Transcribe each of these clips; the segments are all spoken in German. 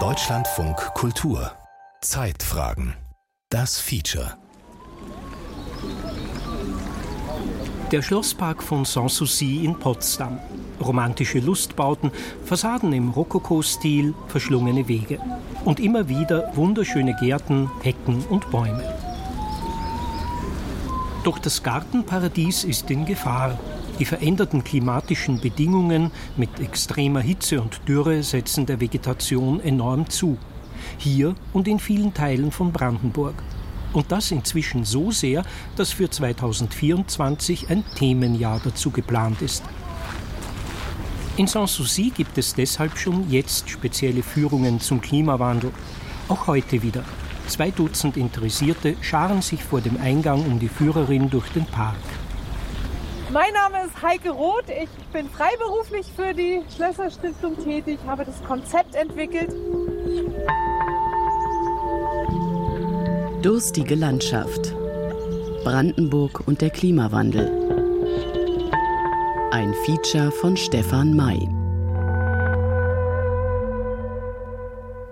Deutschlandfunk Kultur Zeitfragen Das Feature Der Schlosspark von Sanssouci in Potsdam. Romantische Lustbauten, Fassaden im Rokoko-Stil, verschlungene Wege. Und immer wieder wunderschöne Gärten, Hecken und Bäume. Doch das Gartenparadies ist in Gefahr. Die veränderten klimatischen Bedingungen mit extremer Hitze und Dürre setzen der Vegetation enorm zu. Hier und in vielen Teilen von Brandenburg. Und das inzwischen so sehr, dass für 2024 ein Themenjahr dazu geplant ist. In Sanssouci gibt es deshalb schon jetzt spezielle Führungen zum Klimawandel. Auch heute wieder. Zwei Dutzend Interessierte scharen sich vor dem Eingang um die Führerin durch den Park. Mein Name ist Heike Roth. Ich bin freiberuflich für die Schlösserstiftung tätig, habe das Konzept entwickelt. Durstige Landschaft. Brandenburg und der Klimawandel. Ein Feature von Stefan May.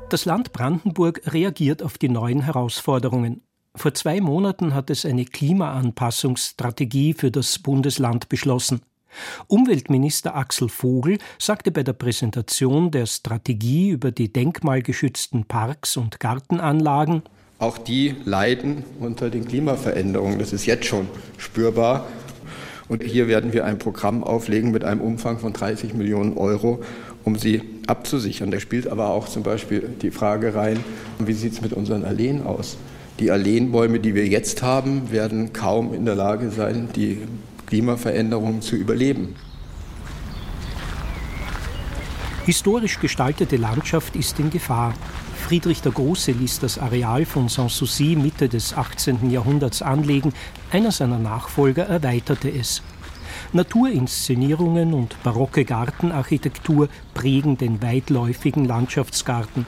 Das Land Brandenburg reagiert auf die neuen Herausforderungen. Vor zwei Monaten hat es eine Klimaanpassungsstrategie für das Bundesland beschlossen. Umweltminister Axel Vogel sagte bei der Präsentation der Strategie über die denkmalgeschützten Parks und Gartenanlagen, auch die leiden unter den Klimaveränderungen. Das ist jetzt schon spürbar. Und hier werden wir ein Programm auflegen mit einem Umfang von 30 Millionen Euro, um sie abzusichern. Da spielt aber auch zum Beispiel die Frage rein, wie sieht es mit unseren Alleen aus? Die Alleenbäume, die wir jetzt haben, werden kaum in der Lage sein, die Klimaveränderungen zu überleben. Historisch gestaltete Landschaft ist in Gefahr. Friedrich der Große ließ das Areal von Sanssouci Mitte des 18. Jahrhunderts anlegen, einer seiner Nachfolger erweiterte es. Naturinszenierungen und barocke Gartenarchitektur prägen den weitläufigen Landschaftsgarten.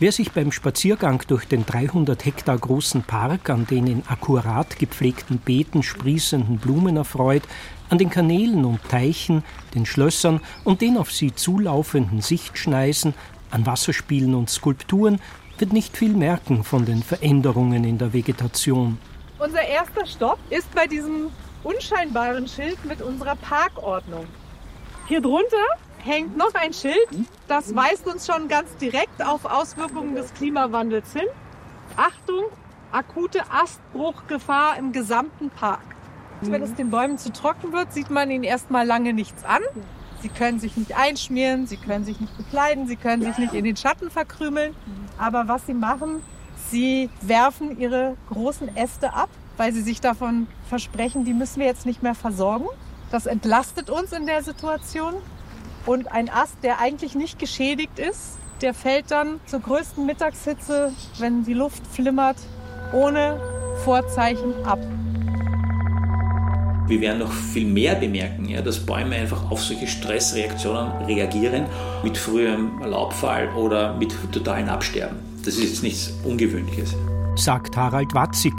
Wer sich beim Spaziergang durch den 300 Hektar großen Park an den in akkurat gepflegten Beeten sprießenden Blumen erfreut, an den Kanälen und Teichen, den Schlössern und den auf sie zulaufenden Sichtschneisen, an Wasserspielen und Skulpturen, wird nicht viel merken von den Veränderungen in der Vegetation. Unser erster Stopp ist bei diesem unscheinbaren Schild mit unserer Parkordnung. Hier drunter hängt noch ein Schild, das weist uns schon ganz direkt auf Auswirkungen des Klimawandels hin. Achtung, akute Astbruchgefahr im gesamten Park. Wenn es den Bäumen zu trocken wird, sieht man ihnen erstmal lange nichts an. Sie können sich nicht einschmieren, sie können sich nicht bekleiden, sie können sich nicht in den Schatten verkrümeln. Aber was sie machen, sie werfen ihre großen Äste ab, weil sie sich davon versprechen, die müssen wir jetzt nicht mehr versorgen. Das entlastet uns in der Situation. Und ein Ast, der eigentlich nicht geschädigt ist, der fällt dann zur größten Mittagshitze, wenn die Luft flimmert, ohne Vorzeichen ab. Wir werden noch viel mehr bemerken, ja, dass Bäume einfach auf solche Stressreaktionen reagieren, mit frühem Laubfall oder mit totalen Absterben. Das ist jetzt nichts Ungewöhnliches. Sagt Harald Watzig.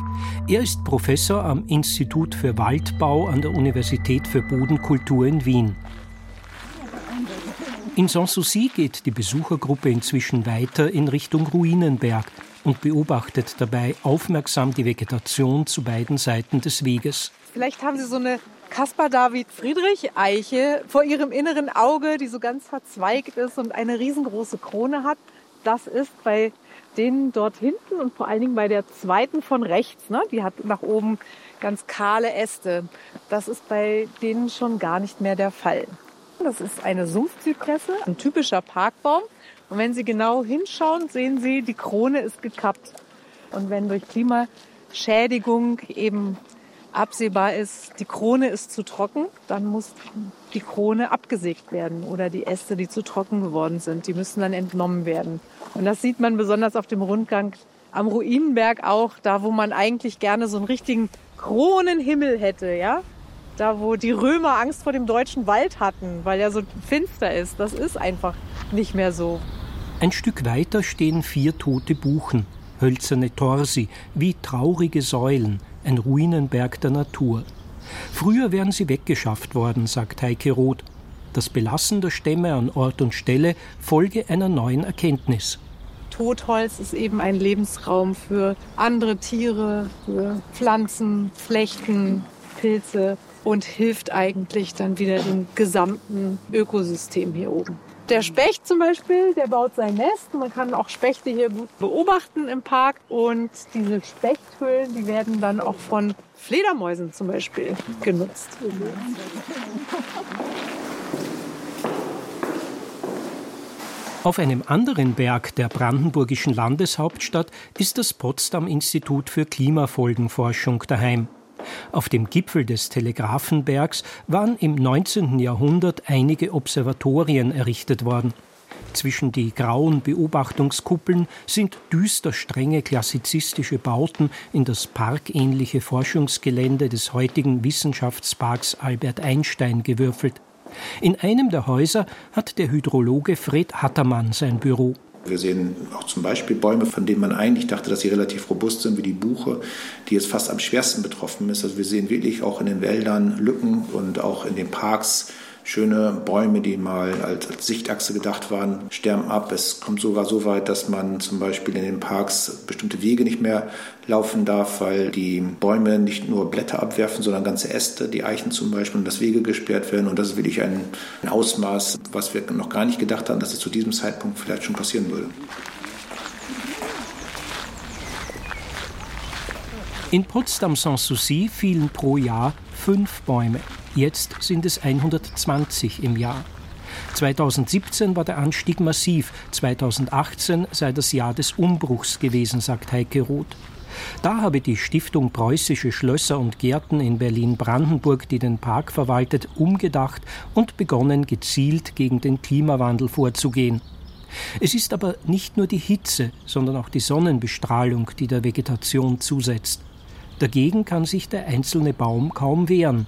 Er ist Professor am Institut für Waldbau an der Universität für Bodenkultur in Wien. In Sanssouci geht die Besuchergruppe inzwischen weiter in Richtung Ruinenberg und beobachtet dabei aufmerksam die Vegetation zu beiden Seiten des Weges. Vielleicht haben Sie so eine Caspar David Friedrich Eiche vor Ihrem inneren Auge, die so ganz verzweigt ist und eine riesengroße Krone hat. Das ist bei denen dort hinten und vor allen Dingen bei der zweiten von rechts, ne? die hat nach oben ganz kahle Äste. Das ist bei denen schon gar nicht mehr der Fall. Das ist eine Sumpfzypresse, ein typischer Parkbaum. Und wenn Sie genau hinschauen, sehen Sie, die Krone ist gekappt. Und wenn durch Klimaschädigung eben absehbar ist, die Krone ist zu trocken, dann muss die Krone abgesägt werden oder die Äste, die zu trocken geworden sind, die müssen dann entnommen werden. Und das sieht man besonders auf dem Rundgang am Ruinenberg auch, da wo man eigentlich gerne so einen richtigen Kronenhimmel hätte, ja? Da wo die Römer Angst vor dem deutschen Wald hatten, weil er so finster ist. Das ist einfach nicht mehr so. Ein Stück weiter stehen vier tote Buchen, hölzerne Torsi, wie traurige Säulen, ein Ruinenberg der Natur. Früher wären sie weggeschafft worden, sagt Heike Roth. Das Belassen der Stämme an Ort und Stelle folge einer neuen Erkenntnis. Totholz ist eben ein Lebensraum für andere Tiere, für Pflanzen, Flechten, Pilze und hilft eigentlich dann wieder dem gesamten Ökosystem hier oben. Der Specht zum Beispiel, der baut sein Nest. Man kann auch Spechte hier gut beobachten im Park. Und diese Spechthöhlen, die werden dann auch von Fledermäusen zum Beispiel genutzt. Auf einem anderen Berg der brandenburgischen Landeshauptstadt ist das Potsdam Institut für Klimafolgenforschung daheim. Auf dem Gipfel des Telegrafenbergs waren im 19. Jahrhundert einige Observatorien errichtet worden. Zwischen die grauen Beobachtungskuppeln sind düster strenge klassizistische Bauten in das parkähnliche Forschungsgelände des heutigen Wissenschaftsparks Albert Einstein gewürfelt. In einem der Häuser hat der Hydrologe Fred Hattermann sein Büro. Wir sehen auch zum Beispiel Bäume, von denen man eigentlich dachte, dass sie relativ robust sind, wie die Buche, die jetzt fast am schwersten betroffen ist. Also wir sehen wirklich auch in den Wäldern Lücken und auch in den Parks schöne Bäume, die mal als, als, Sichtachse gedacht waren, sterben ab. Es kommt sogar so weit, dass man zum Beispiel in den Parks bestimmte Wege nicht mehr laufen darf, weil die Bäume nicht nur Blätter abwerfen, sondern ganze Äste, die Eichen zum Beispiel, und das Wege gesperrt werden. Und das ist wirklich ein, ein Ausmaß, was wir noch gar nicht gedacht haben, dass es zu diesem Zeitpunkt vielleicht schon passieren würde. In Potsdam-Sanssouci fielen pro Jahr fünf Bäume. Jetzt sind es 120 im Jahr. 2017 war der Anstieg massiv, 2018 sei das Jahr des Umbruchs gewesen, sagt Heike Roth. Da habe die Stiftung Preußische Schlösser und Gärten in Berlin-Brandenburg, die den Park verwaltet, umgedacht und begonnen, gezielt gegen den Klimawandel vorzugehen. Es ist aber nicht nur die Hitze, sondern auch die Sonnenbestrahlung, die der Vegetation zusetzt. Dagegen kann sich der einzelne Baum kaum wehren.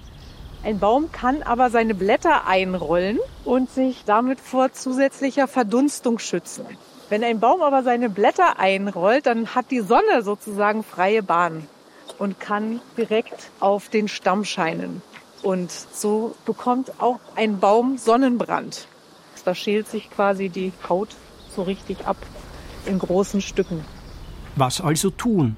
Ein Baum kann aber seine Blätter einrollen und sich damit vor zusätzlicher Verdunstung schützen. Wenn ein Baum aber seine Blätter einrollt, dann hat die Sonne sozusagen freie Bahn und kann direkt auf den Stamm scheinen. Und so bekommt auch ein Baum Sonnenbrand. Da schält sich quasi die Haut so richtig ab in großen Stücken. Was also tun?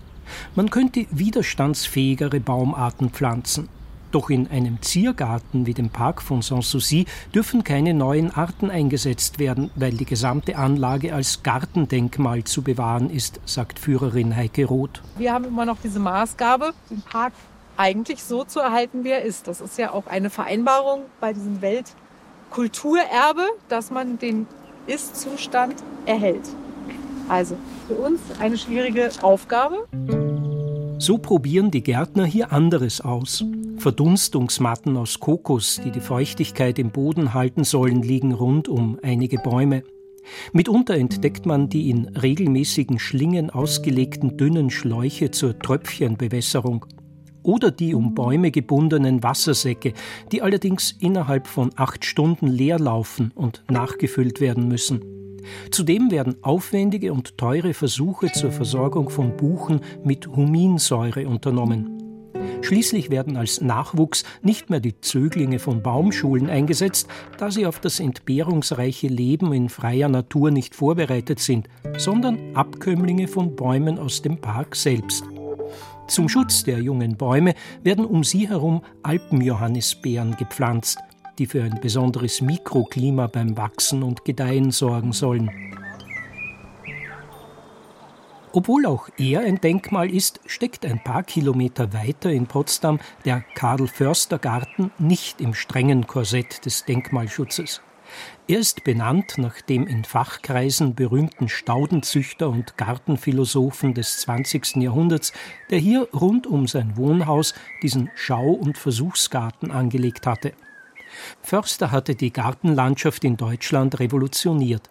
Man könnte widerstandsfähigere Baumarten pflanzen. Doch in einem Ziergarten wie dem Park von Sanssouci dürfen keine neuen Arten eingesetzt werden, weil die gesamte Anlage als Gartendenkmal zu bewahren ist, sagt Führerin Heike Roth. Wir haben immer noch diese Maßgabe, den Park eigentlich so zu erhalten, wie er ist. Das ist ja auch eine Vereinbarung bei diesem Weltkulturerbe, dass man den Ist-Zustand erhält. Also für uns eine schwierige Aufgabe. So probieren die Gärtner hier anderes aus. Verdunstungsmatten aus Kokos, die die Feuchtigkeit im Boden halten sollen, liegen rund um einige Bäume. Mitunter entdeckt man die in regelmäßigen Schlingen ausgelegten dünnen Schläuche zur Tröpfchenbewässerung. Oder die um Bäume gebundenen Wassersäcke, die allerdings innerhalb von acht Stunden leer laufen und nachgefüllt werden müssen. Zudem werden aufwendige und teure Versuche zur Versorgung von Buchen mit Huminsäure unternommen. Schließlich werden als Nachwuchs nicht mehr die Zöglinge von Baumschulen eingesetzt, da sie auf das entbehrungsreiche Leben in freier Natur nicht vorbereitet sind, sondern Abkömmlinge von Bäumen aus dem Park selbst. Zum Schutz der jungen Bäume werden um sie herum Alpenjohannisbeeren gepflanzt, die für ein besonderes Mikroklima beim Wachsen und Gedeihen sorgen sollen. Obwohl auch er ein Denkmal ist, steckt ein paar Kilometer weiter in Potsdam der Karl-Förster-Garten nicht im strengen Korsett des Denkmalschutzes. Er ist benannt nach dem in Fachkreisen berühmten Staudenzüchter und Gartenphilosophen des 20. Jahrhunderts, der hier rund um sein Wohnhaus diesen Schau- und Versuchsgarten angelegt hatte. Förster hatte die Gartenlandschaft in Deutschland revolutioniert.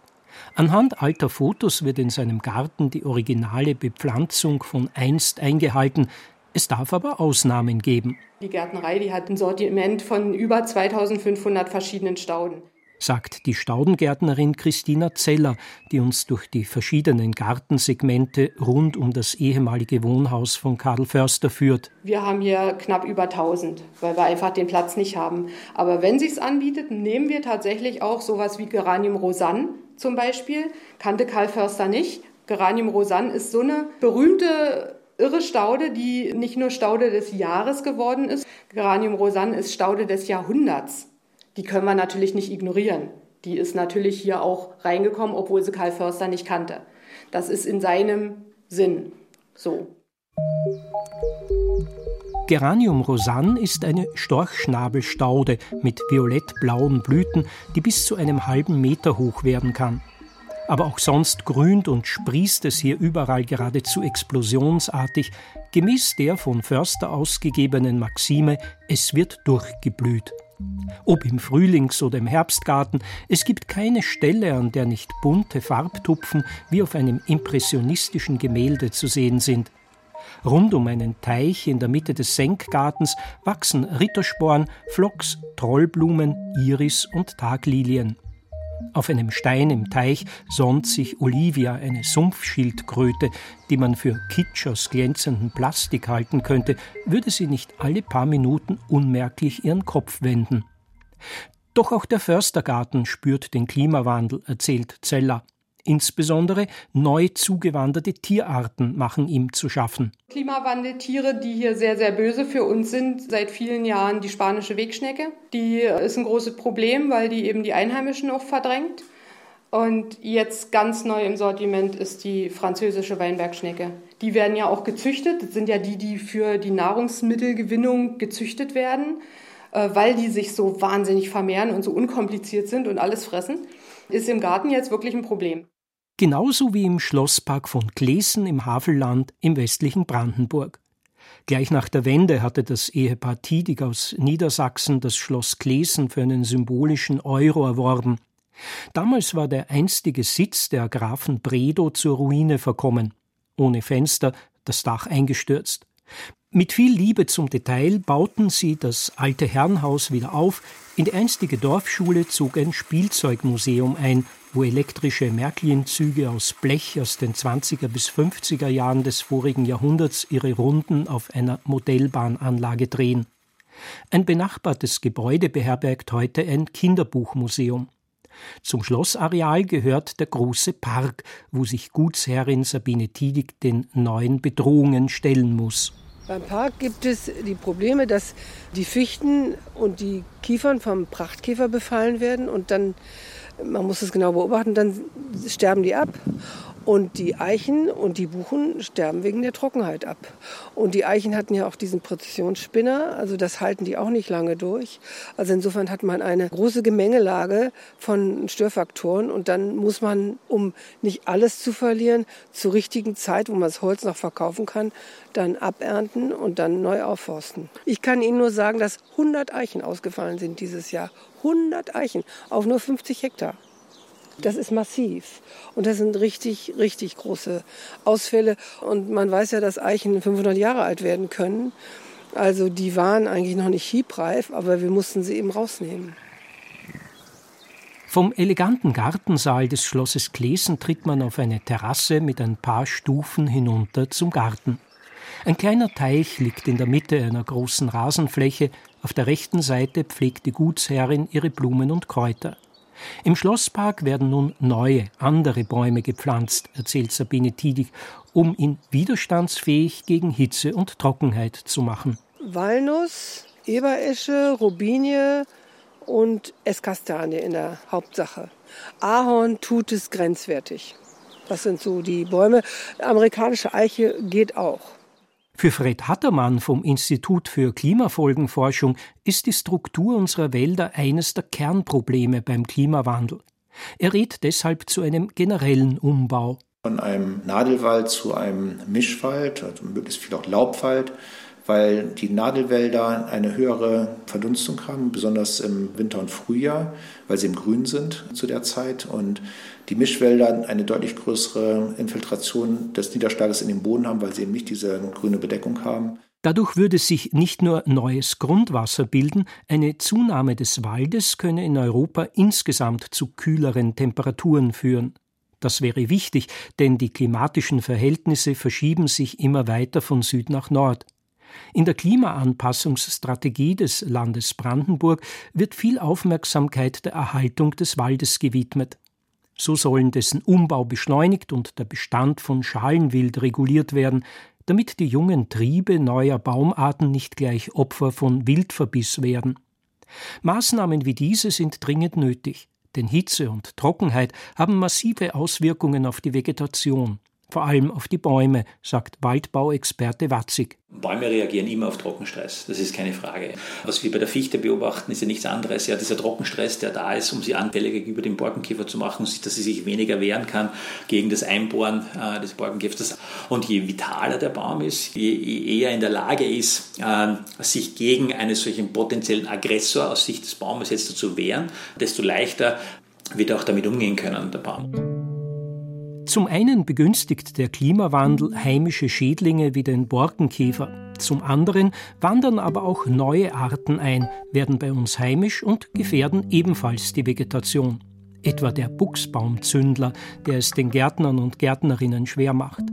Anhand alter Fotos wird in seinem Garten die originale Bepflanzung von einst eingehalten. Es darf aber Ausnahmen geben. Die Gärtnerei die hat ein Sortiment von über 2500 verschiedenen Stauden. Sagt die Staudengärtnerin Christina Zeller, die uns durch die verschiedenen Gartensegmente rund um das ehemalige Wohnhaus von Karl Förster führt. Wir haben hier knapp über 1000, weil wir einfach den Platz nicht haben. Aber wenn sich's anbietet, nehmen wir tatsächlich auch sowas wie Geranium Rosanne zum Beispiel. Kannte Karl Förster nicht. Geranium Rosanne ist so eine berühmte irre Staude, die nicht nur Staude des Jahres geworden ist. Geranium Rosanne ist Staude des Jahrhunderts die können wir natürlich nicht ignorieren. Die ist natürlich hier auch reingekommen, obwohl sie Karl Förster nicht kannte. Das ist in seinem Sinn so. Geranium rosanne ist eine Storchschnabelstaude mit violett-blauen Blüten, die bis zu einem halben Meter hoch werden kann. Aber auch sonst grünt und sprießt es hier überall geradezu explosionsartig, gemäß der von Förster ausgegebenen Maxime, es wird durchgeblüht. Ob im Frühlings- oder im Herbstgarten, es gibt keine Stelle, an der nicht bunte Farbtupfen wie auf einem impressionistischen Gemälde zu sehen sind. Rund um einen Teich in der Mitte des Senkgartens wachsen Rittersporn, Phlox, Trollblumen, Iris und Taglilien. Auf einem Stein im Teich sonnt sich Olivia, eine Sumpfschildkröte, die man für Kitsch aus glänzendem Plastik halten könnte, würde sie nicht alle paar Minuten unmerklich ihren Kopf wenden. Doch auch der Förstergarten spürt den Klimawandel, erzählt Zeller. Insbesondere neu zugewanderte Tierarten machen ihm zu schaffen. Klimawandeltiere, die hier sehr, sehr böse für uns sind, seit vielen Jahren die spanische Wegschnecke. Die ist ein großes Problem, weil die eben die Einheimischen auch verdrängt. Und jetzt ganz neu im Sortiment ist die französische Weinbergschnecke. Die werden ja auch gezüchtet. Das sind ja die, die für die Nahrungsmittelgewinnung gezüchtet werden, äh, weil die sich so wahnsinnig vermehren und so unkompliziert sind und alles fressen ist im Garten jetzt wirklich ein Problem. Genauso wie im Schlosspark von Klesen im Havelland im westlichen Brandenburg. Gleich nach der Wende hatte das Ehepaar Tiedig aus Niedersachsen das Schloss Klesen für einen symbolischen Euro erworben. Damals war der einstige Sitz der Grafen Bredow zur Ruine verkommen. Ohne Fenster, das Dach eingestürzt. Mit viel Liebe zum Detail bauten sie das alte Herrenhaus wieder auf. In die einstige Dorfschule zog ein Spielzeugmuseum ein, wo elektrische Märklin-Züge aus Blech aus den 20er bis 50er Jahren des vorigen Jahrhunderts ihre Runden auf einer Modellbahnanlage drehen. Ein benachbartes Gebäude beherbergt heute ein Kinderbuchmuseum. Zum Schlossareal gehört der große Park, wo sich Gutsherrin Sabine Tiedig den neuen Bedrohungen stellen muss. Beim Park gibt es die Probleme, dass die Fichten und die Kiefern vom Prachtkäfer befallen werden und dann, man muss es genau beobachten, dann sterben die ab. Und die Eichen und die Buchen sterben wegen der Trockenheit ab. Und die Eichen hatten ja auch diesen Präzisionsspinner, also das halten die auch nicht lange durch. Also insofern hat man eine große Gemengelage von Störfaktoren und dann muss man, um nicht alles zu verlieren, zur richtigen Zeit, wo man das Holz noch verkaufen kann, dann abernten und dann neu aufforsten. Ich kann Ihnen nur sagen, dass 100 Eichen ausgefallen sind dieses Jahr. 100 Eichen auf nur 50 Hektar. Das ist massiv. Und das sind richtig, richtig große Ausfälle. Und man weiß ja, dass Eichen 500 Jahre alt werden können. Also die waren eigentlich noch nicht hiebreif, aber wir mussten sie eben rausnehmen. Vom eleganten Gartensaal des Schlosses Klesen tritt man auf eine Terrasse mit ein paar Stufen hinunter zum Garten. Ein kleiner Teich liegt in der Mitte einer großen Rasenfläche. Auf der rechten Seite pflegt die Gutsherrin ihre Blumen und Kräuter. Im Schlosspark werden nun neue, andere Bäume gepflanzt, erzählt Sabine Tiedig, um ihn widerstandsfähig gegen Hitze und Trockenheit zu machen. Walnuss, Eberesche, Robinie und Esskastanie in der Hauptsache. Ahorn tut es grenzwertig. Das sind so die Bäume. Amerikanische Eiche geht auch. Für Fred Hattermann vom Institut für Klimafolgenforschung ist die Struktur unserer Wälder eines der Kernprobleme beim Klimawandel. Er rät deshalb zu einem generellen Umbau. Von einem Nadelwald zu einem Mischwald, also möglichst viel auch Laubwald, weil die Nadelwälder eine höhere Verdunstung haben, besonders im Winter und Frühjahr, weil sie im Grün sind zu der Zeit und die Mischwälder eine deutlich größere Infiltration des Niederschlages in den Boden haben, weil sie eben nicht diese grüne Bedeckung haben. Dadurch würde sich nicht nur neues Grundwasser bilden, eine Zunahme des Waldes könne in Europa insgesamt zu kühleren Temperaturen führen. Das wäre wichtig, denn die klimatischen Verhältnisse verschieben sich immer weiter von Süd nach Nord. In der Klimaanpassungsstrategie des Landes Brandenburg wird viel Aufmerksamkeit der Erhaltung des Waldes gewidmet. So sollen dessen Umbau beschleunigt und der Bestand von Schalenwild reguliert werden, damit die jungen Triebe neuer Baumarten nicht gleich Opfer von Wildverbiss werden. Maßnahmen wie diese sind dringend nötig, denn Hitze und Trockenheit haben massive Auswirkungen auf die Vegetation vor allem auf die Bäume, sagt Waldbauexperte Watzig. Bäume reagieren immer auf Trockenstress, das ist keine Frage. Was wir bei der Fichte beobachten, ist ja nichts anderes. Ja, dieser Trockenstress, der da ist, um sie anfälliger gegenüber dem Borkenkäfer zu machen, dass sie sich weniger wehren kann gegen das Einbohren äh, des Borkenkäfers. Und je vitaler der Baum ist, je, je eher in der Lage ist, äh, sich gegen einen solchen potenziellen Aggressor aus Sicht des Baumes jetzt zu wehren, desto leichter wird er auch damit umgehen können, der Baum. Zum einen begünstigt der Klimawandel heimische Schädlinge wie den Borkenkäfer. Zum anderen wandern aber auch neue Arten ein, werden bei uns heimisch und gefährden ebenfalls die Vegetation. Etwa der Buchsbaumzündler, der es den Gärtnern und Gärtnerinnen schwer macht.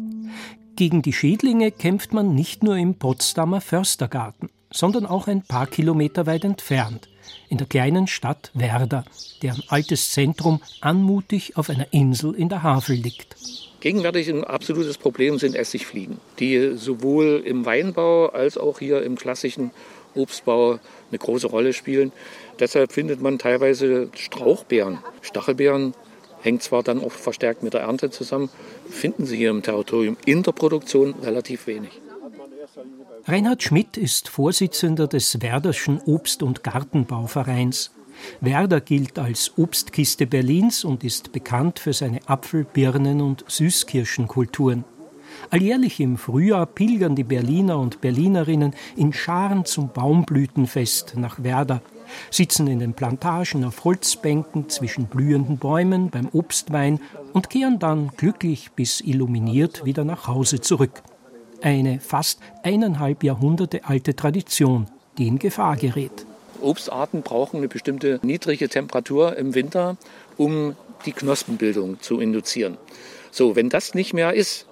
Gegen die Schädlinge kämpft man nicht nur im Potsdamer Förstergarten, sondern auch ein paar Kilometer weit entfernt in der kleinen Stadt Werder, deren altes Zentrum anmutig auf einer Insel in der Havel liegt. Gegenwärtig ein absolutes Problem sind Essigfliegen, die sowohl im Weinbau als auch hier im klassischen Obstbau eine große Rolle spielen. Deshalb findet man teilweise Strauchbeeren. Stachelbeeren hängt zwar dann auch verstärkt mit der Ernte zusammen, finden Sie hier im Territorium in der Produktion relativ wenig. Reinhard Schmidt ist Vorsitzender des Werderschen Obst- und Gartenbauvereins. Werder gilt als Obstkiste Berlins und ist bekannt für seine Apfel-, Birnen- und Süßkirschenkulturen. Alljährlich im Frühjahr pilgern die Berliner und Berlinerinnen in Scharen zum Baumblütenfest nach Werder, sitzen in den Plantagen auf Holzbänken zwischen blühenden Bäumen beim Obstwein und kehren dann glücklich bis illuminiert wieder nach Hause zurück eine fast eineinhalb Jahrhunderte alte Tradition, die in Gefahr gerät. Obstarten brauchen eine bestimmte niedrige Temperatur im Winter, um die Knospenbildung zu induzieren. So, wenn das nicht mehr ist,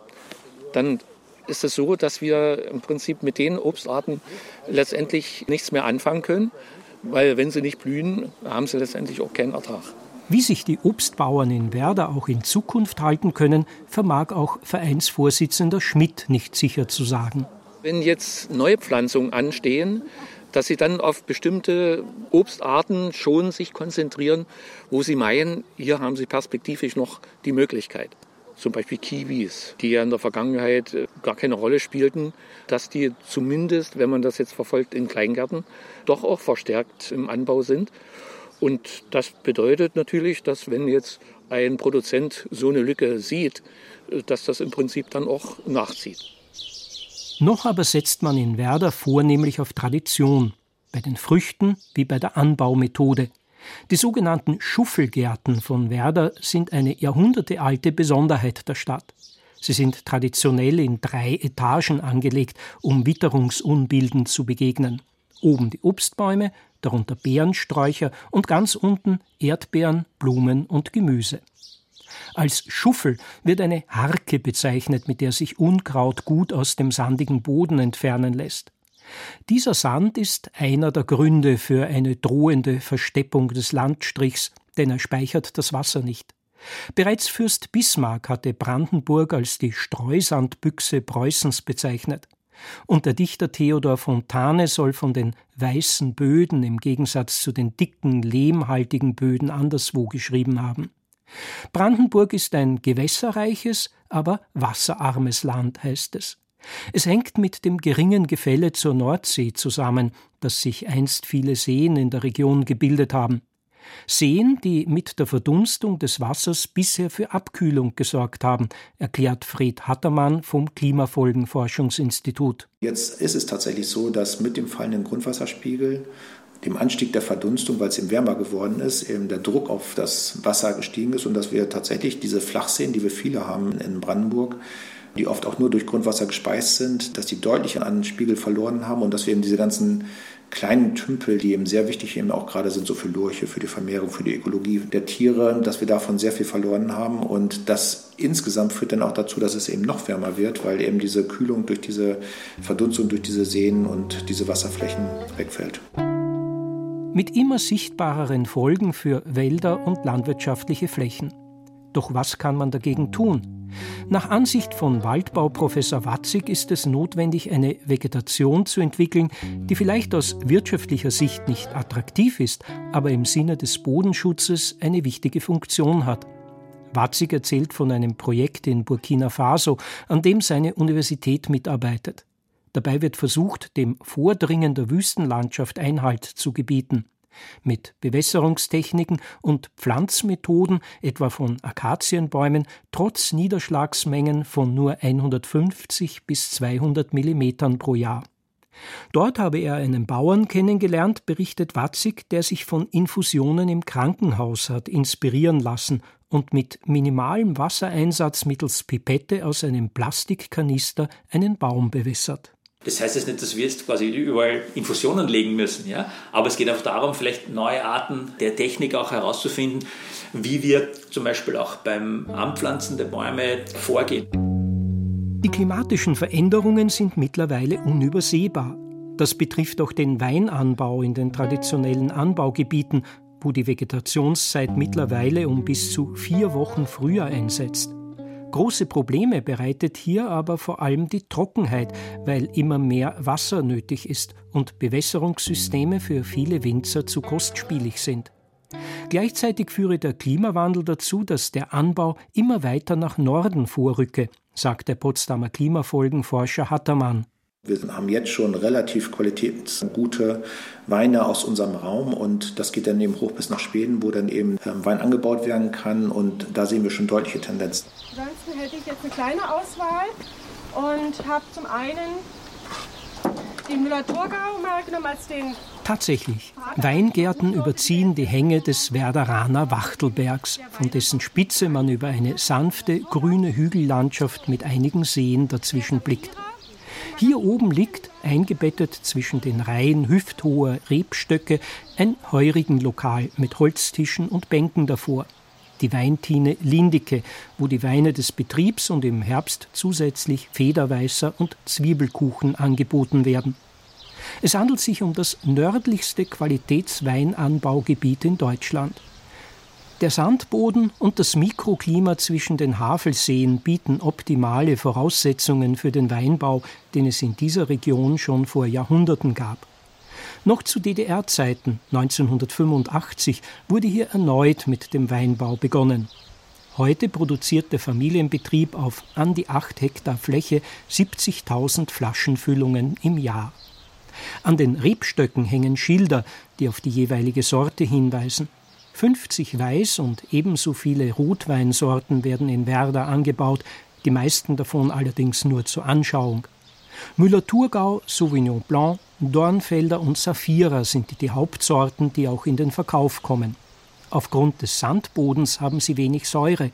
dann ist es so, dass wir im Prinzip mit den Obstarten letztendlich nichts mehr anfangen können, weil wenn sie nicht blühen, haben sie letztendlich auch keinen Ertrag. Wie sich die Obstbauern in Werder auch in Zukunft halten können, vermag auch Vereinsvorsitzender Schmidt nicht sicher zu sagen. Wenn jetzt Neupflanzungen anstehen, dass sie dann auf bestimmte Obstarten schon sich konzentrieren, wo sie meinen, hier haben sie perspektivisch noch die Möglichkeit. Zum Beispiel Kiwis, die ja in der Vergangenheit äh, gar keine Rolle spielten, dass die zumindest, wenn man das jetzt verfolgt in Kleingärten, doch auch verstärkt im Anbau sind. Und das bedeutet natürlich, dass wenn jetzt ein Produzent so eine Lücke sieht, dass das im Prinzip dann auch nachzieht. Noch aber setzt man in Werder vornehmlich auf Tradition, bei den Früchten wie bei der Anbaumethode. Die sogenannten Schuffelgärten von Werder sind eine jahrhundertealte Besonderheit der Stadt. Sie sind traditionell in drei Etagen angelegt, um Witterungsunbilden zu begegnen. Oben die Obstbäume, darunter Beerensträucher und ganz unten Erdbeeren, Blumen und Gemüse. Als Schuffel wird eine Harke bezeichnet, mit der sich Unkraut gut aus dem sandigen Boden entfernen lässt. Dieser Sand ist einer der Gründe für eine drohende Versteppung des Landstrichs, denn er speichert das Wasser nicht. Bereits Fürst Bismarck hatte Brandenburg als die Streusandbüchse Preußens bezeichnet. Und der Dichter Theodor Fontane soll von den weißen Böden im Gegensatz zu den dicken, lehmhaltigen Böden anderswo geschrieben haben. Brandenburg ist ein gewässerreiches, aber wasserarmes Land, heißt es. Es hängt mit dem geringen Gefälle zur Nordsee zusammen, das sich einst viele Seen in der Region gebildet haben. Seen, die mit der Verdunstung des Wassers bisher für Abkühlung gesorgt haben, erklärt Fred Hattermann vom Klimafolgenforschungsinstitut. Jetzt ist es tatsächlich so, dass mit dem fallenden Grundwasserspiegel dem Anstieg der Verdunstung, weil es eben wärmer geworden ist, eben der Druck auf das Wasser gestiegen ist und dass wir tatsächlich diese Flachseen, die wir viele haben in Brandenburg, die oft auch nur durch Grundwasser gespeist sind, dass die deutlich an Spiegel verloren haben und dass wir eben diese ganzen kleinen Tümpel, die eben sehr wichtig eben auch gerade sind, so für Lurche, für die Vermehrung, für die Ökologie der Tiere, dass wir davon sehr viel verloren haben. Und das insgesamt führt dann auch dazu, dass es eben noch wärmer wird, weil eben diese Kühlung durch diese Verdunstung, durch diese Seen und diese Wasserflächen wegfällt. Mit immer sichtbareren Folgen für Wälder und landwirtschaftliche Flächen. Doch was kann man dagegen tun? Nach Ansicht von Waldbauprofessor Watzig ist es notwendig, eine Vegetation zu entwickeln, die vielleicht aus wirtschaftlicher Sicht nicht attraktiv ist, aber im Sinne des Bodenschutzes eine wichtige Funktion hat. Watzig erzählt von einem Projekt in Burkina Faso, an dem seine Universität mitarbeitet. Dabei wird versucht, dem Vordringen der Wüstenlandschaft Einhalt zu gebieten. Mit Bewässerungstechniken und Pflanzmethoden, etwa von Akazienbäumen, trotz Niederschlagsmengen von nur 150 bis 200 Millimetern pro Jahr. Dort habe er einen Bauern kennengelernt, berichtet Watzig, der sich von Infusionen im Krankenhaus hat inspirieren lassen und mit minimalem Wassereinsatz mittels Pipette aus einem Plastikkanister einen Baum bewässert. Das heißt jetzt nicht, dass wir jetzt quasi überall Infusionen legen müssen, ja? aber es geht auch darum, vielleicht neue Arten der Technik auch herauszufinden, wie wir zum Beispiel auch beim Anpflanzen der Bäume vorgehen. Die klimatischen Veränderungen sind mittlerweile unübersehbar. Das betrifft auch den Weinanbau in den traditionellen Anbaugebieten, wo die Vegetationszeit mittlerweile um bis zu vier Wochen früher einsetzt. Große Probleme bereitet hier aber vor allem die Trockenheit, weil immer mehr Wasser nötig ist und Bewässerungssysteme für viele Winzer zu kostspielig sind. Gleichzeitig führe der Klimawandel dazu, dass der Anbau immer weiter nach Norden vorrücke, sagt der Potsdamer Klimafolgenforscher Hattermann. Wir haben jetzt schon relativ qualitätsgute Weine aus unserem Raum und das geht dann eben hoch bis nach Schweden, wo dann eben ähm, Wein angebaut werden kann und da sehen wir schon deutliche Tendenzen. Ansonsten hätte ich jetzt eine kleine Auswahl und habe zum einen den Müller-Thurgau mal genommen als den Tatsächlich, Weingärten überziehen die Hänge des Werderaner Wachtelbergs, von dessen Spitze man über eine sanfte, grüne Hügellandschaft mit einigen Seen dazwischen blickt. Hier oben liegt, eingebettet zwischen den Reihen hüfthoher Rebstöcke, ein Heurigenlokal mit Holztischen und Bänken davor. Die Weintine Lindike, wo die Weine des Betriebs und im Herbst zusätzlich Federweißer und Zwiebelkuchen angeboten werden. Es handelt sich um das nördlichste Qualitätsweinanbaugebiet in Deutschland. Der Sandboden und das Mikroklima zwischen den Havelseen bieten optimale Voraussetzungen für den Weinbau, den es in dieser Region schon vor Jahrhunderten gab. Noch zu DDR-Zeiten 1985 wurde hier erneut mit dem Weinbau begonnen. Heute produziert der Familienbetrieb auf an die 8 Hektar Fläche 70.000 Flaschenfüllungen im Jahr. An den Rebstöcken hängen Schilder, die auf die jeweilige Sorte hinweisen. 50 Weiß- und ebenso viele Rotweinsorten werden in Werder angebaut, die meisten davon allerdings nur zur Anschauung. Müller-Thurgau, Sauvignon Blanc, Dornfelder und Saphira sind die Hauptsorten, die auch in den Verkauf kommen. Aufgrund des Sandbodens haben sie wenig Säure,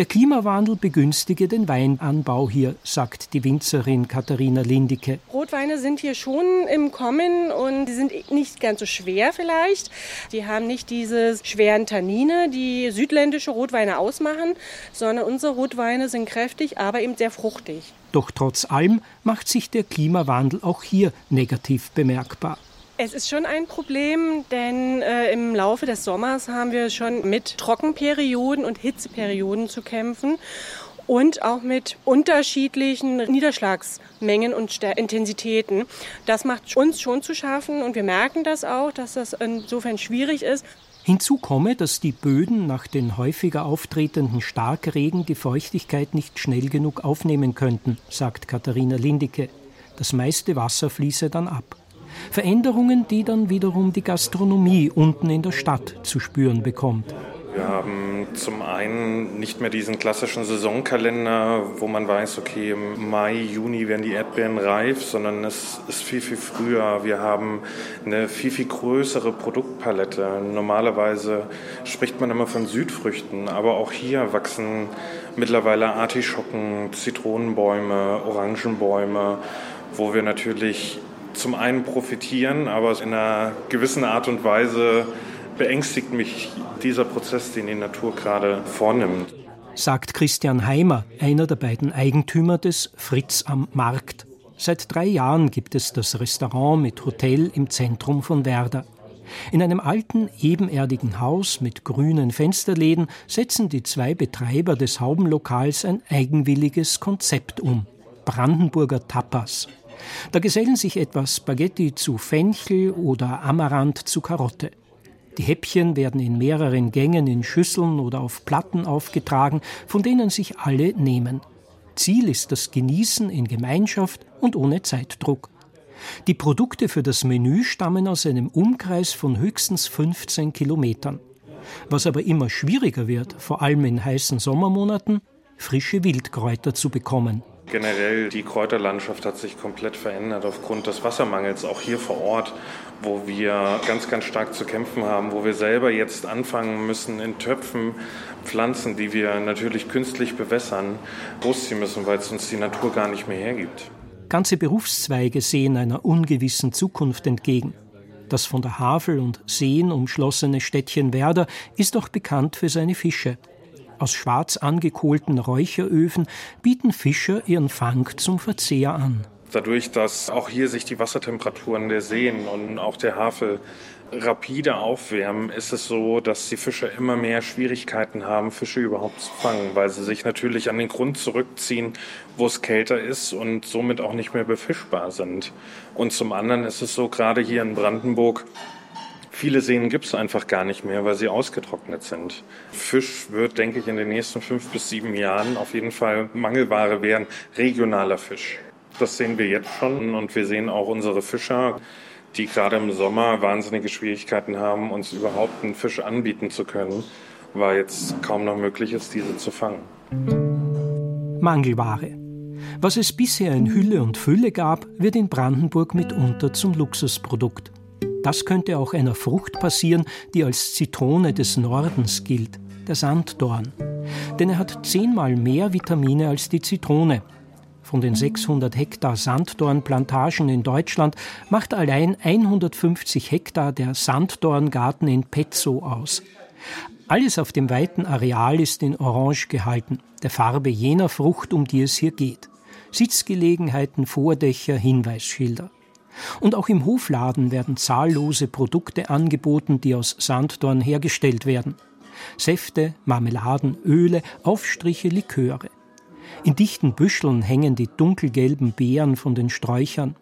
der Klimawandel begünstige den Weinanbau hier, sagt die Winzerin Katharina Lindicke. Rotweine sind hier schon im Kommen und die sind nicht ganz so schwer vielleicht. Die haben nicht diese schweren Tannine, die südländische Rotweine ausmachen, sondern unsere Rotweine sind kräftig, aber eben sehr fruchtig. Doch trotz allem macht sich der Klimawandel auch hier negativ bemerkbar. Es ist schon ein Problem, denn äh, im Laufe des Sommers haben wir schon mit Trockenperioden und Hitzeperioden zu kämpfen und auch mit unterschiedlichen Niederschlagsmengen und Intensitäten. Das macht uns schon zu schaffen und wir merken das auch, dass das insofern schwierig ist. Hinzu komme, dass die Böden nach den häufiger auftretenden Starkregen die Feuchtigkeit nicht schnell genug aufnehmen könnten, sagt Katharina Lindicke. Das meiste Wasser fließe dann ab. Veränderungen, die dann wiederum die Gastronomie unten in der Stadt zu spüren bekommt. Wir haben zum einen nicht mehr diesen klassischen Saisonkalender, wo man weiß, okay, im Mai, Juni werden die Erdbeeren reif, sondern es ist viel, viel früher. Wir haben eine viel, viel größere Produktpalette. Normalerweise spricht man immer von Südfrüchten, aber auch hier wachsen mittlerweile Artischocken, Zitronenbäume, Orangenbäume, wo wir natürlich zum einen profitieren, aber in einer gewissen Art und Weise beängstigt mich dieser Prozess, den die Natur gerade vornimmt. Sagt Christian Heimer, einer der beiden Eigentümer des Fritz am Markt. Seit drei Jahren gibt es das Restaurant mit Hotel im Zentrum von Werder. In einem alten, ebenerdigen Haus mit grünen Fensterläden setzen die zwei Betreiber des Haubenlokals ein eigenwilliges Konzept um. Brandenburger Tapas. Da gesellen sich etwas Spaghetti zu Fenchel oder Amaranth zu Karotte. Die Häppchen werden in mehreren Gängen in Schüsseln oder auf Platten aufgetragen, von denen sich alle nehmen. Ziel ist das Genießen in Gemeinschaft und ohne Zeitdruck. Die Produkte für das Menü stammen aus einem Umkreis von höchstens 15 Kilometern. Was aber immer schwieriger wird, vor allem in heißen Sommermonaten, frische Wildkräuter zu bekommen. Generell die Kräuterlandschaft hat sich komplett verändert aufgrund des Wassermangels, auch hier vor Ort, wo wir ganz, ganz stark zu kämpfen haben, wo wir selber jetzt anfangen müssen, in Töpfen Pflanzen, die wir natürlich künstlich bewässern, großziehen müssen, weil es uns die Natur gar nicht mehr hergibt. Ganze Berufszweige sehen einer ungewissen Zukunft entgegen. Das von der Havel und Seen umschlossene Städtchen Werder ist auch bekannt für seine Fische. Aus schwarz angekohlten Räucheröfen bieten Fischer ihren Fang zum Verzehr an. Dadurch, dass auch hier sich die Wassertemperaturen der Seen und auch der Havel rapide aufwärmen, ist es so, dass die Fischer immer mehr Schwierigkeiten haben, Fische überhaupt zu fangen, weil sie sich natürlich an den Grund zurückziehen, wo es kälter ist und somit auch nicht mehr befischbar sind. Und zum anderen ist es so, gerade hier in Brandenburg, Viele Seen gibt es einfach gar nicht mehr, weil sie ausgetrocknet sind. Fisch wird, denke ich, in den nächsten fünf bis sieben Jahren auf jeden Fall Mangelware werden. Regionaler Fisch. Das sehen wir jetzt schon und wir sehen auch unsere Fischer, die gerade im Sommer wahnsinnige Schwierigkeiten haben, uns überhaupt einen Fisch anbieten zu können, weil jetzt kaum noch möglich ist, diese zu fangen. Mangelware. Was es bisher in Hülle und Fülle gab, wird in Brandenburg mitunter zum Luxusprodukt. Das könnte auch einer Frucht passieren, die als Zitrone des Nordens gilt, der Sanddorn. Denn er hat zehnmal mehr Vitamine als die Zitrone. Von den 600 Hektar Sanddornplantagen in Deutschland macht allein 150 Hektar der Sanddorngarten in Petzow aus. Alles auf dem weiten Areal ist in Orange gehalten, der Farbe jener Frucht, um die es hier geht. Sitzgelegenheiten, Vordächer, Hinweisschilder. Und auch im Hofladen werden zahllose Produkte angeboten, die aus Sanddorn hergestellt werden. Säfte, Marmeladen, Öle, Aufstriche, Liköre. In dichten Büscheln hängen die dunkelgelben Beeren von den Sträuchern.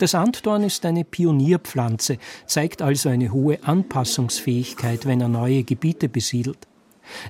Der Sanddorn ist eine Pionierpflanze, zeigt also eine hohe Anpassungsfähigkeit, wenn er neue Gebiete besiedelt.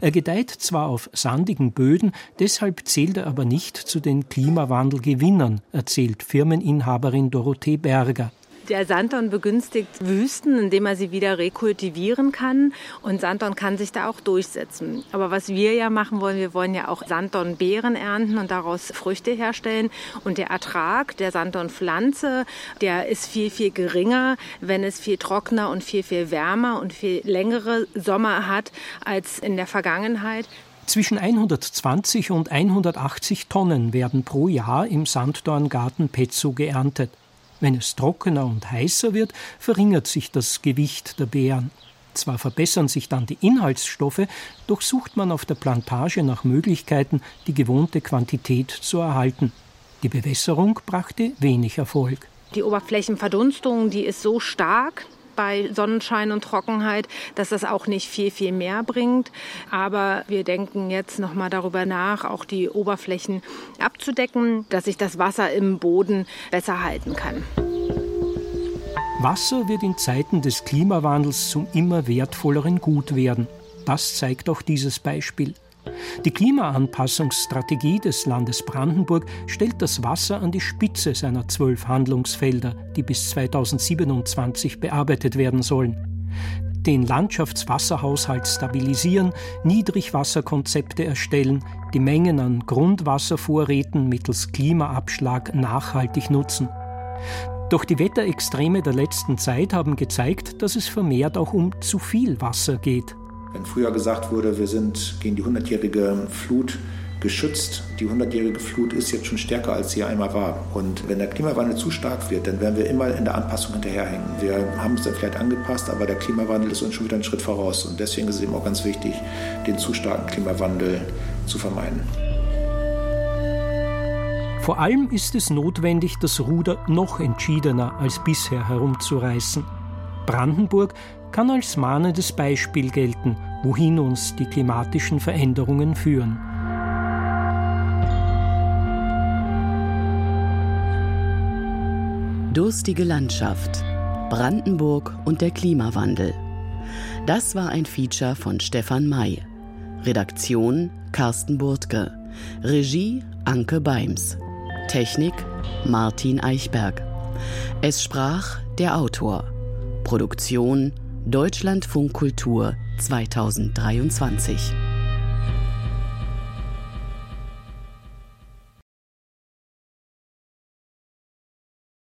Er gedeiht zwar auf sandigen Böden, deshalb zählt er aber nicht zu den Klimawandelgewinnern, erzählt Firmeninhaberin Dorothee Berger. Der Sanddorn begünstigt Wüsten, indem er sie wieder rekultivieren kann. Und Sanddorn kann sich da auch durchsetzen. Aber was wir ja machen wollen, wir wollen ja auch Sanddornbeeren ernten und daraus Früchte herstellen. Und der Ertrag der Sanddornpflanze, der ist viel, viel geringer, wenn es viel trockener und viel, viel wärmer und viel längere Sommer hat als in der Vergangenheit. Zwischen 120 und 180 Tonnen werden pro Jahr im Sanddorngarten Petzow geerntet. Wenn es trockener und heißer wird, verringert sich das Gewicht der Beeren. Zwar verbessern sich dann die Inhaltsstoffe, doch sucht man auf der Plantage nach Möglichkeiten, die gewohnte Quantität zu erhalten. Die Bewässerung brachte wenig Erfolg. Die Oberflächenverdunstung, die ist so stark, bei Sonnenschein und Trockenheit, dass das auch nicht viel, viel mehr bringt. Aber wir denken jetzt noch mal darüber nach, auch die Oberflächen abzudecken, dass sich das Wasser im Boden besser halten kann. Wasser wird in Zeiten des Klimawandels zum immer wertvolleren Gut werden. Das zeigt auch dieses Beispiel. Die Klimaanpassungsstrategie des Landes Brandenburg stellt das Wasser an die Spitze seiner zwölf Handlungsfelder, die bis 2027 bearbeitet werden sollen. den Landschaftswasserhaushalt stabilisieren, Niedrigwasserkonzepte erstellen, die Mengen an Grundwasservorräten mittels Klimaabschlag nachhaltig nutzen. Doch die Wetterextreme der letzten Zeit haben gezeigt, dass es vermehrt auch um zu viel Wasser geht. Wenn früher gesagt wurde, wir sind gegen die hundertjährige Flut geschützt. Die hundertjährige Flut ist jetzt schon stärker, als sie einmal war. Und wenn der Klimawandel zu stark wird, dann werden wir immer in der Anpassung hinterherhängen. Wir haben es dann vielleicht angepasst, aber der Klimawandel ist uns schon wieder einen Schritt voraus. Und deswegen ist es eben auch ganz wichtig, den zu starken Klimawandel zu vermeiden. Vor allem ist es notwendig, das Ruder noch entschiedener als bisher herumzureißen. Brandenburg kann als mahnendes Beispiel gelten, wohin uns die klimatischen Veränderungen führen. Durstige Landschaft, Brandenburg und der Klimawandel. Das war ein Feature von Stefan May. Redaktion Carsten Burtke. Regie Anke Beims. Technik Martin Eichberg. Es sprach der Autor. Produktion Deutschlandfunk Kultur 2023.